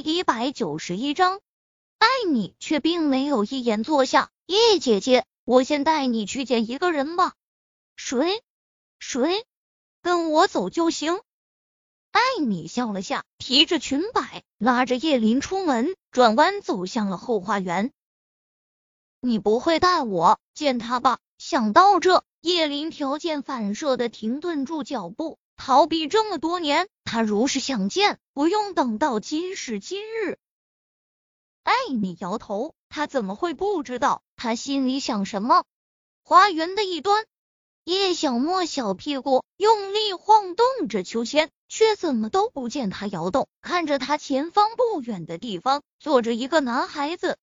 一百九十一章，艾米却并没有一言坐下。叶姐姐，我先带你去见一个人吧。谁？谁？跟我走就行。艾米笑了下，提着裙摆，拉着叶林出门，转弯走向了后花园。你不会带我见他吧？想到这，叶林条件反射的停顿住脚步。逃避这么多年，他如是想见，不用等到今时今日。艾米摇头，他怎么会不知道他心里想什么？花园的一端，叶小莫小屁股用力晃动着秋千，却怎么都不见他摇动。看着他前方不远的地方，坐着一个男孩子。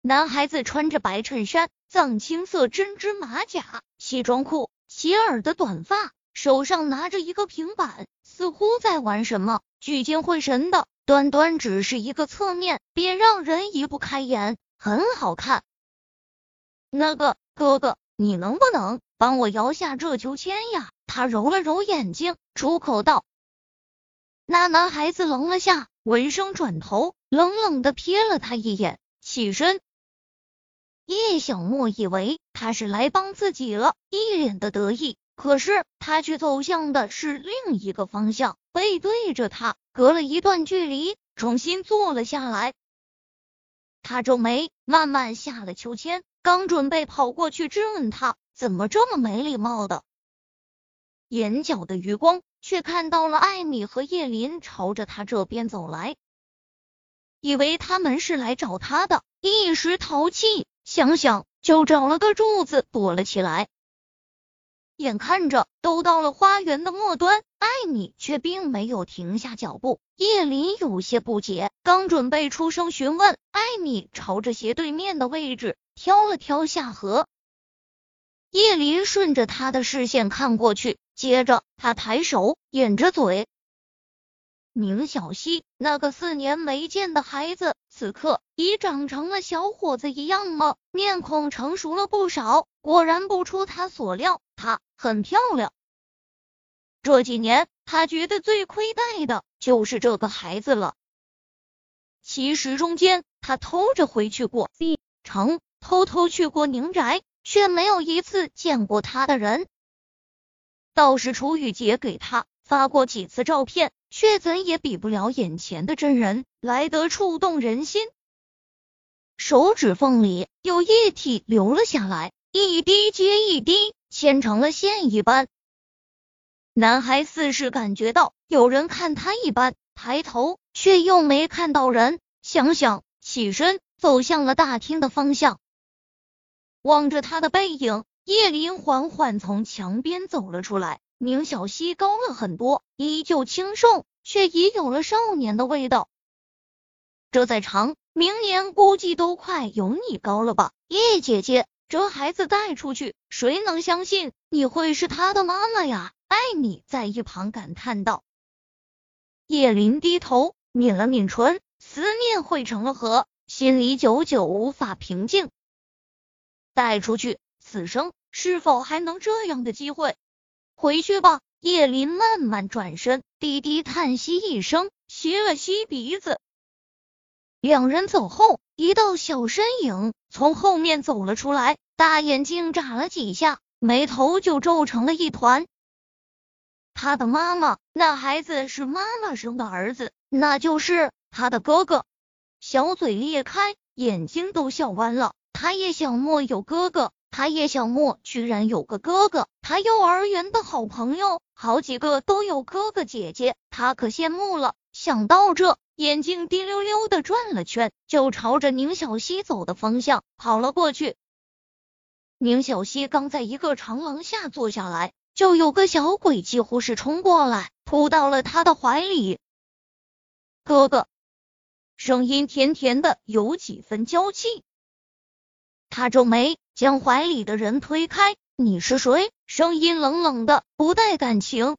男孩子穿着白衬衫、藏青色针织马甲、西装裤、齐耳的短发。手上拿着一个平板，似乎在玩什么，聚精会神的。端端只是一个侧面，便让人移不开眼，很好看。那个哥哥，你能不能帮我摇下这秋千呀？他揉了揉眼睛，出口道。那男孩子愣了下，闻声转头，冷冷的瞥了他一眼，起身。叶小莫以为他是来帮自己了，一脸的得意。可是他却走向的是另一个方向，背对着他，隔了一段距离，重新坐了下来。他皱眉，慢慢下了秋千，刚准备跑过去质问他怎么这么没礼貌的，眼角的余光却看到了艾米和叶林朝着他这边走来，以为他们是来找他的，一时淘气，想想就找了个柱子躲了起来。眼看着都到了花园的末端，艾米却并没有停下脚步。叶林有些不解，刚准备出声询问，艾米朝着斜对面的位置挑了挑下颌。叶林顺着他的视线看过去，接着他抬手掩着嘴。宁小溪那个四年没见的孩子，此刻已长成了小伙子一样吗？面孔成熟了不少。果然不出他所料，她很漂亮。这几年，他觉得最亏待的就是这个孩子了。其实中间，他偷着回去过 B 城，偷偷去过宁宅，却没有一次见过他的人。倒是楚雨洁给他发过几次照片。却怎也比不了眼前的真人来得触动人心。手指缝里有液体流了下来，一滴接一滴，牵成了线一般。男孩似是感觉到有人看他一般，抬头却又没看到人，想想起身走向了大厅的方向。望着他的背影，叶林缓缓从墙边走了出来。宁小溪高了很多，依旧清瘦，却已有了少年的味道。这再长，明年估计都快有你高了吧？叶姐姐，这孩子带出去，谁能相信你会是他的妈妈呀？艾米在一旁感叹道。叶林低头抿了抿唇，思念汇成了河，心里久久无法平静。带出去，此生是否还能这样的机会？回去吧。叶林慢慢转身，低低叹息一声，吸了吸鼻子。两人走后，一道小身影从后面走了出来，大眼睛眨了几下，眉头就皱成了一团。他的妈妈，那孩子是妈妈生的儿子，那就是他的哥哥。小嘴裂开，眼睛都笑弯了。他叶小莫有哥哥。他叶小莫居然有个哥哥，他幼儿园的好朋友好几个都有哥哥姐姐，他可羡慕了。想到这，眼睛滴溜溜的转了圈，就朝着宁小溪走的方向跑了过去。宁小溪刚在一个长廊下坐下来，就有个小鬼几乎是冲过来，扑到了他的怀里。哥哥，声音甜甜的，有几分娇气。他皱眉。将怀里的人推开，你是谁？声音冷冷的，不带感情。